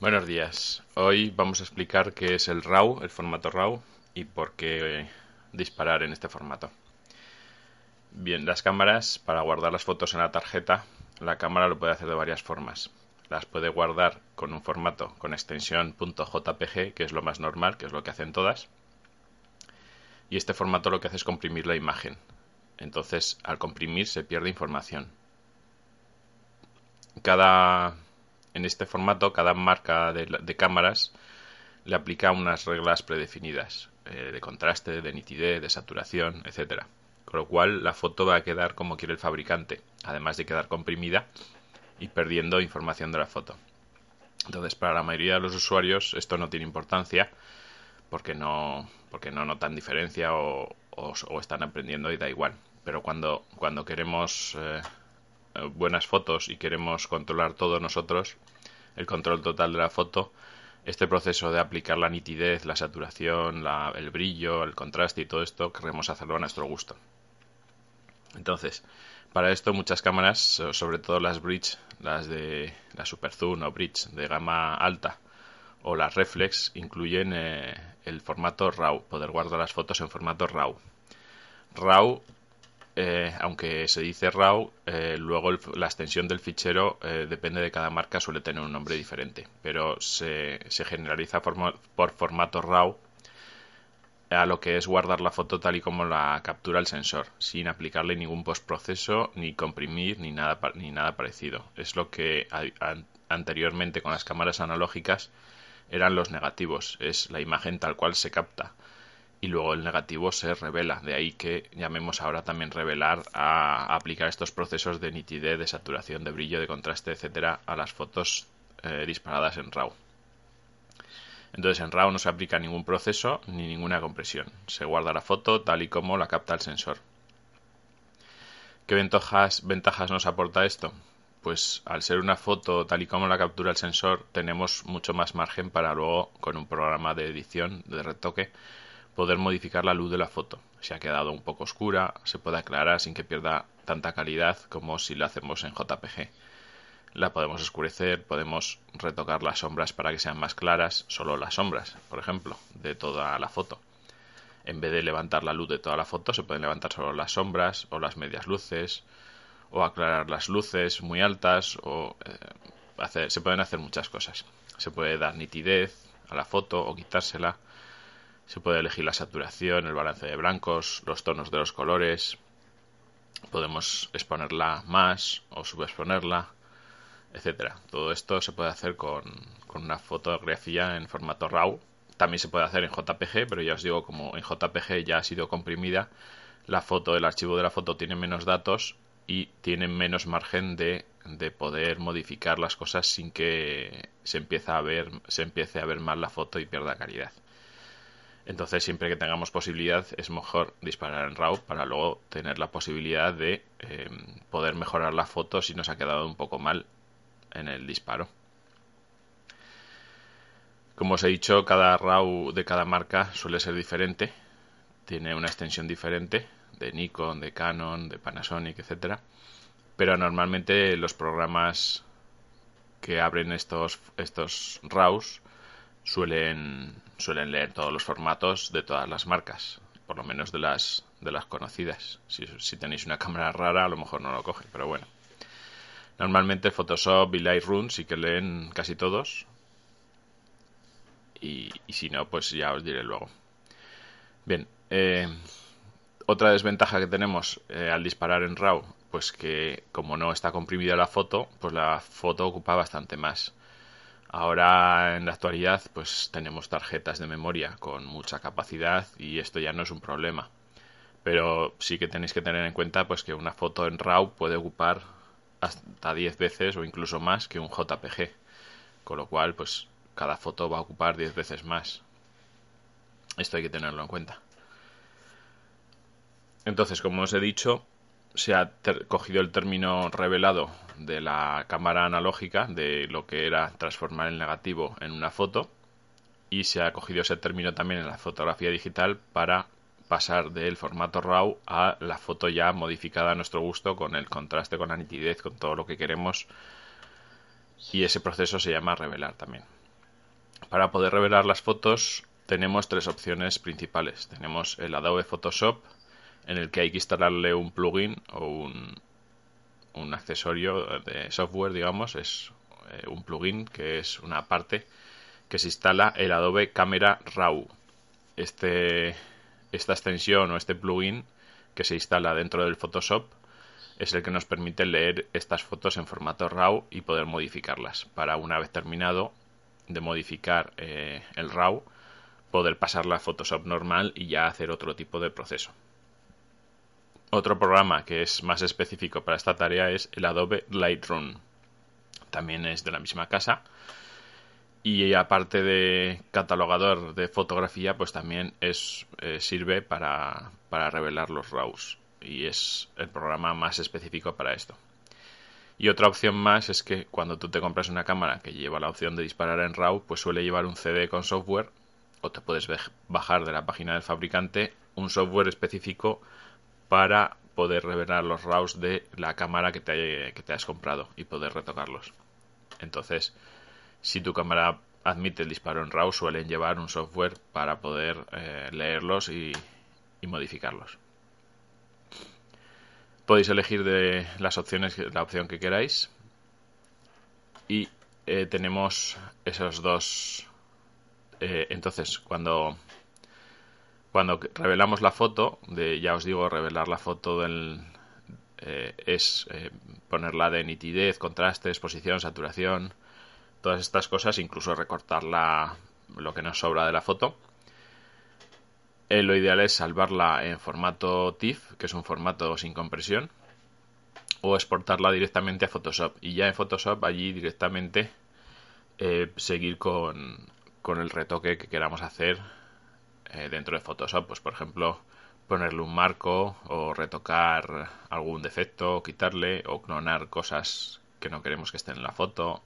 Buenos días. Hoy vamos a explicar qué es el RAW, el formato RAW, y por qué disparar en este formato. Bien, las cámaras, para guardar las fotos en la tarjeta, la cámara lo puede hacer de varias formas. Las puede guardar con un formato con extensión .jpg, que es lo más normal, que es lo que hacen todas. Y este formato lo que hace es comprimir la imagen. Entonces, al comprimir se pierde información. Cada en este formato, cada marca de, cámaras le aplica unas reglas predefinidas eh, de contraste, de nitidez, de saturación, etcétera. Con lo cual la foto va a quedar como quiere el fabricante, además de quedar comprimida y perdiendo información de la foto. Entonces, para la mayoría de los usuarios esto no tiene importancia porque no, porque no notan diferencia o, están aprendiendo y da igual. Pero cuando, queremos eh, buenas fotos y queremos controlar todo nosotros, el control total de la foto, este proceso de aplicar la nitidez, la saturación, el brillo, el contraste y todo esto, queremos hacerlo a nuestro gusto. Entonces, para esto muchas cámaras, sobre todo las bridge, las de la Super Zoom o bridge de gama alta o las reflex, incluyen eh, el formato RAW, poder guardar las fotos en formato RAW. RAW eh, aunque se dice RAW, eh, luego la extensión del fichero eh, depende de cada marca, suele tener un nombre diferente, pero se, generaliza por formato RAW a lo que es guardar la foto tal y como la captura el sensor, sin aplicarle ningún postproceso, ni comprimir, ni nada, ni nada parecido. Es lo que anteriormente con las cámaras analógicas eran los negativos, es la imagen tal cual se capta y luego el negativo se revela. De ahí que llamemos ahora también revelar a aplicar estos procesos de nitidez, de saturación, de brillo, de contraste, etcétera, a las fotos eh, disparadas en RAW. Entonces en RAW no se aplica ningún proceso ni ninguna compresión. Se guarda la foto tal y como la capta el sensor. ¿Qué ventajas, ventajas nos aporta esto? Pues al ser una foto tal y como la captura el sensor, tenemos mucho más margen para luego, con un programa de edición, de retoque, poder modificar la luz de la foto. Si ha quedado un poco oscura, se puede aclarar sin que pierda tanta calidad como si la hacemos en JPG. La podemos oscurecer, podemos retocar las sombras para que sean más claras, solo las sombras, por ejemplo, de toda la foto. En vez de levantar la luz de toda la foto, se pueden levantar solo las sombras o las medias luces, o aclarar las luces muy altas, o eh, se pueden hacer muchas cosas. Se puede dar nitidez a la foto o quitársela se puede elegir la saturación, el balance de blancos, los tonos de los colores. Podemos exponerla más o subexponerla, etcétera. Todo esto se puede hacer con, una fotografía en formato RAW. También se puede hacer en JPG, pero ya os digo, como en JPG ya ha sido comprimida, la foto, el archivo de la foto tiene menos datos y tiene menos margen de, de, poder modificar las cosas sin que se empiece a ver se empiece a ver mal la foto y pierda calidad. Entonces, siempre que tengamos posibilidad, es mejor disparar en RAW para luego tener la posibilidad de em, poder mejorar la foto si nos ha quedado un poco mal en el disparo. Como os he dicho, cada RAW de cada marca suele ser diferente. Tiene una extensión diferente de Nikon, de Canon, de Panasonic, etcétera. Pero normalmente los programas que abren estos, estos RAWs suelen, suelen leer todos los formatos de todas las marcas, por lo menos de las, de las conocidas. Si, si tenéis una cámara rara, a lo mejor no lo coge, pero bueno. Normalmente Photoshop y Lightroom sí que leen casi todos. Y, y si no, pues ya os diré luego. Bien, eh, otra desventaja que tenemos eh, al disparar en RAW, pues que como no está comprimida la foto, pues la foto ocupa bastante más. Ahora en la actualidad pues tenemos tarjetas de memoria con mucha capacidad y esto ya no es un problema. Pero sí que tenéis que tener en cuenta pues que una foto en RAW puede ocupar hasta 10 veces o incluso más que un JPG. Con lo cual pues cada foto va a ocupar 10 veces más. Esto hay que tenerlo en cuenta. Entonces, como os he dicho, se ha cogido el término revelado de la cámara analógica, de lo que era transformar el negativo en una foto, y se ha cogido ese término también en la fotografía digital para pasar del formato RAW a la foto ya modificada a nuestro gusto, con el contraste, con la nitidez, con todo lo que queremos, y ese proceso se llama revelar también. Para poder revelar las fotos tenemos tres opciones principales. Tenemos el Adobe Photoshop, en el que hay que instalarle un plugin o un, accesorio de software, digamos, es eh, un plugin que es una parte que se instala el Adobe Camera Raw. Este, esta extensión o este plugin que se instala dentro del Photoshop es el que nos permite leer estas fotos en formato RAW y poder modificarlas para una vez terminado de modificar eh, el RAW poder pasarla a Photoshop normal y ya hacer otro tipo de proceso. Otro programa que es más específico para esta tarea es el Adobe Lightroom. También es de la misma casa. Y aparte de catalogador de fotografía, pues también es, eh, sirve para, para revelar los RAWs. Y es el programa más específico para esto. Y otra opción más es que cuando tú te compras una cámara que lleva la opción de disparar en RAW, pues suele llevar un CD con software o te puedes bajar de la página del fabricante un software específico para poder revelar los RAWs de la cámara que te, has comprado y poder retocarlos. Entonces, si tu cámara admite el disparo en RAW, suelen llevar un software para poder eh, leerlos y, modificarlos. Podéis elegir de las opciones la opción que queráis. Y eh, tenemos esos dos eh, entonces, cuando, cuando revelamos la foto, ya os digo, revelar la foto del, eh, es eh, ponerla de nitidez, contraste, exposición, saturación, todas estas cosas, incluso recortar lo que nos sobra de la foto. lo ideal es salvarla en formato TIFF, que es un formato sin compresión, o exportarla directamente a Photoshop. Y ya en Photoshop allí directamente seguir con el retoque que queramos hacer eh, dentro de Photoshop. Pues por ejemplo, ponerle un marco o retocar algún defecto, quitarle o clonar cosas que no queremos que estén en la foto,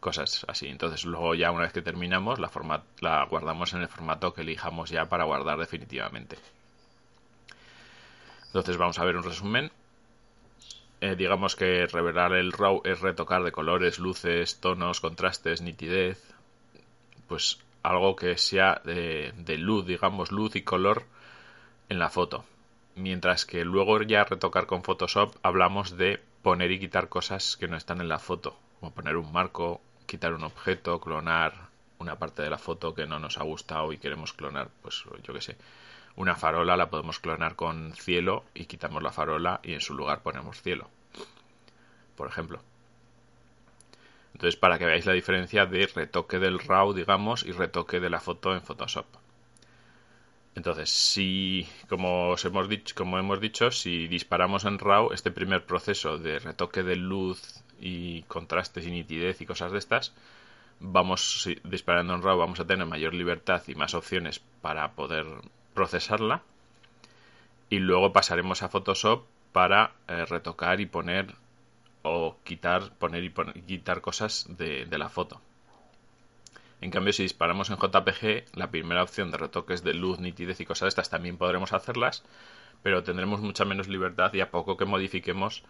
cosas así. Entonces luego ya una vez que terminamos la, la guardamos en el formato que elijamos ya para guardar definitivamente. Entonces vamos a ver un resumen. Eh, digamos que revelar el RAW es retocar de colores, luces, tonos, contrastes, nitidez, pues algo que sea de, luz, digamos, luz y color en la foto. Mientras que luego ya retocar con Photoshop hablamos de poner y quitar cosas que no están en la foto, como poner un marco, quitar un objeto, clonar una parte de la foto que no nos ha gustado y queremos clonar, pues yo qué sé, una farola la podemos clonar con cielo y quitamos la farola y en su lugar ponemos cielo, por ejemplo. Entonces, para que veáis la diferencia de retoque del RAW, digamos, y retoque de la foto en Photoshop. Entonces, si, como, os hemos dicho, como hemos dicho, si disparamos en RAW, este primer proceso de retoque de luz y contrastes y nitidez y cosas de estas, vamos disparando en RAW, vamos a tener mayor libertad y más opciones para poder procesarla. Y luego pasaremos a Photoshop para eh, retocar y poner o quitar, poner y quitar cosas de, la foto. En cambio, si disparamos en JPG, la primera opción de retoques de luz, nitidez y cosas de estas también podremos hacerlas, pero tendremos mucha menos libertad y a poco que modifiquemos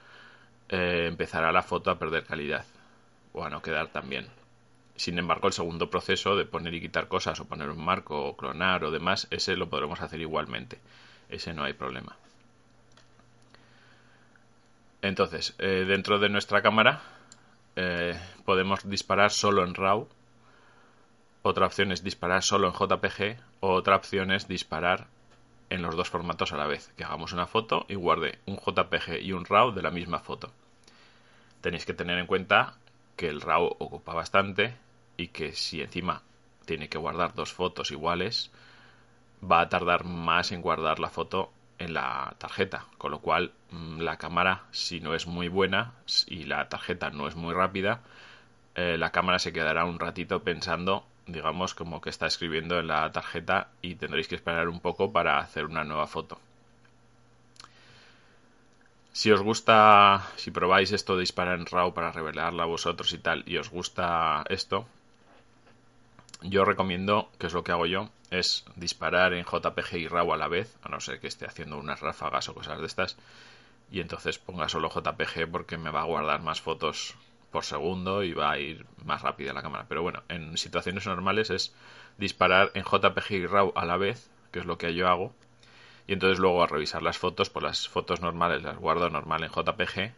eh, empezará la foto a perder calidad o a no quedar tan bien. Sin embargo, el segundo proceso de poner y quitar cosas o poner un marco o clonar o demás, ese lo podremos hacer igualmente. Ese no hay problema. Entonces, eh, dentro de nuestra cámara eh, podemos disparar solo en RAW. Otra opción es disparar solo en JPG. O otra opción es disparar en los dos formatos a la vez. Que hagamos una foto y guarde un JPG y un RAW de la misma foto. Tenéis que tener en cuenta que el RAW ocupa bastante y que si encima tiene que guardar dos fotos iguales, va a tardar más en guardar la foto en la tarjeta, con lo cual mm, la cámara si no es muy buena y la tarjeta no es muy rápida, eh, la cámara se quedará un ratito pensando, digamos, como que está escribiendo en la tarjeta y tendréis que esperar un poco para hacer una nueva foto. Si os gusta, si probáis esto de disparar en RAW para revelarla a vosotros y tal, y os gusta esto, yo recomiendo, que es lo que hago yo, es disparar en JPG y RAW a la vez, a no ser que esté haciendo unas ráfagas o cosas de estas, y entonces ponga solo JPG porque me va a guardar más fotos por segundo y va a ir más rápida la cámara. Pero bueno, en situaciones normales es disparar en JPG y RAW a la vez, que es lo que yo hago. Y entonces luego a revisar las fotos, pues las fotos normales las guardo normal en JPG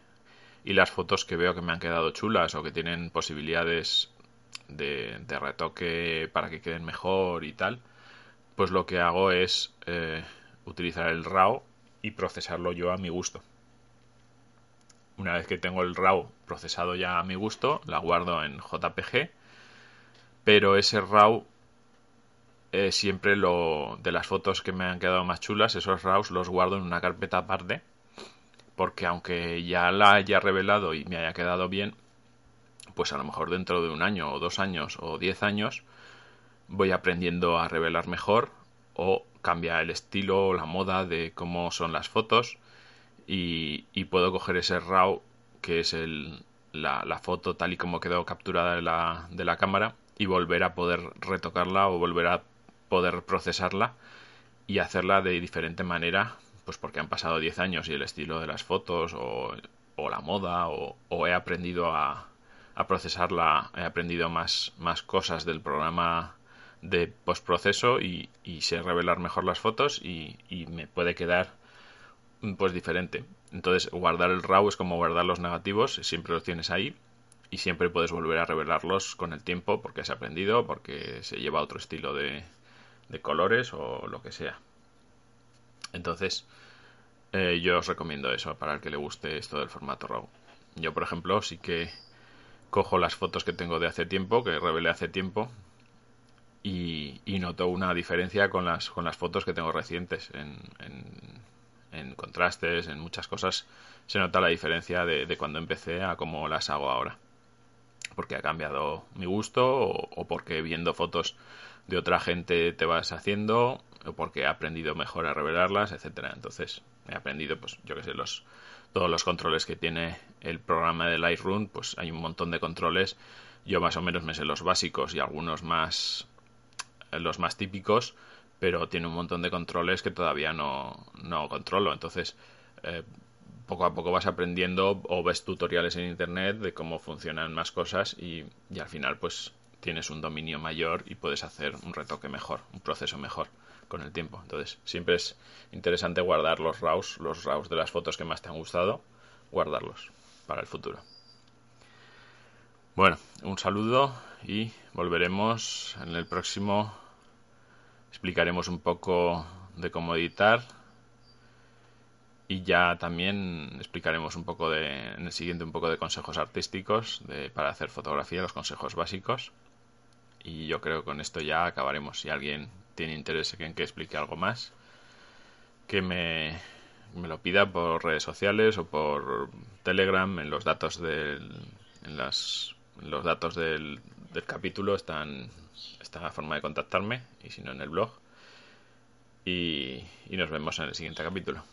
y las fotos que veo que me han quedado chulas o que tienen posibilidades de, retoque para que queden mejor y tal, pues lo que hago es eh, utilizar el RAW y procesarlo yo a mi gusto. Una vez que tengo el RAW procesado ya a mi gusto, la guardo en JPG, pero ese RAW eh, siempre lo de las fotos que me han quedado más chulas, esos RAWs los guardo en una carpeta aparte, porque aunque ya la haya revelado y me haya quedado bien, pues a lo mejor dentro de un año o dos años o diez años voy aprendiendo a revelar mejor o cambia el estilo o la moda de cómo son las fotos y, puedo coger ese RAW que es el, la, foto tal y como quedó capturada de la, de la cámara y volver a poder retocarla o volver a poder procesarla y hacerla de diferente manera pues porque han pasado 10 años y el estilo de las fotos o, o la moda o he aprendido a, a, procesarla, he aprendido más, más cosas del programa de postproceso y, y sé revelar mejor las fotos y, y me puede quedar pues diferente. Entonces, guardar el RAW es como guardar los negativos, siempre los tienes ahí y siempre puedes volver a revelarlos con el tiempo porque se ha aprendido, porque se lleva otro estilo de, de colores o lo que sea. Entonces, eh, yo os recomiendo eso para el que le guste esto del formato RAW. Yo, por ejemplo, sí que cojo las fotos que tengo de hace tiempo, que revelé hace tiempo, y, noto una diferencia con las, con las fotos que tengo recientes en en contrastes, en muchas cosas, se nota la diferencia de, cuando empecé a cómo las hago ahora. Porque ha cambiado mi gusto o, porque viendo fotos de otra gente te vas haciendo o porque he aprendido mejor a revelarlas, etcétera. Entonces, he aprendido, pues, yo que sé, los, todos los controles que tiene el programa de Lightroom, pues hay un montón de controles. Yo más o menos me sé los básicos y algunos más, los más típicos, pero tiene un montón de controles que todavía no, no controlo. Entonces, eh, poco a poco vas aprendiendo o ves tutoriales en internet de cómo funcionan más cosas y, y, al final pues tienes un dominio mayor y puedes hacer un retoque mejor, un proceso mejor con el tiempo. Entonces, siempre es interesante guardar los RAWs, los RAWs de las fotos que más te han gustado, guardarlos para el futuro. Bueno, un saludo y volveremos en el próximo explicaremos un poco de cómo editar y ya también explicaremos un poco de, en el siguiente un poco de consejos artísticos para hacer fotografía, los consejos básicos. Y yo creo que con esto ya acabaremos. Si alguien tiene interés en que explique algo más, que me, me lo pida por redes sociales o por Telegram en los datos del, en las, los datos del, del capítulo están esta forma de contactarme y si no en el blog. Y, y nos vemos en el siguiente capítulo.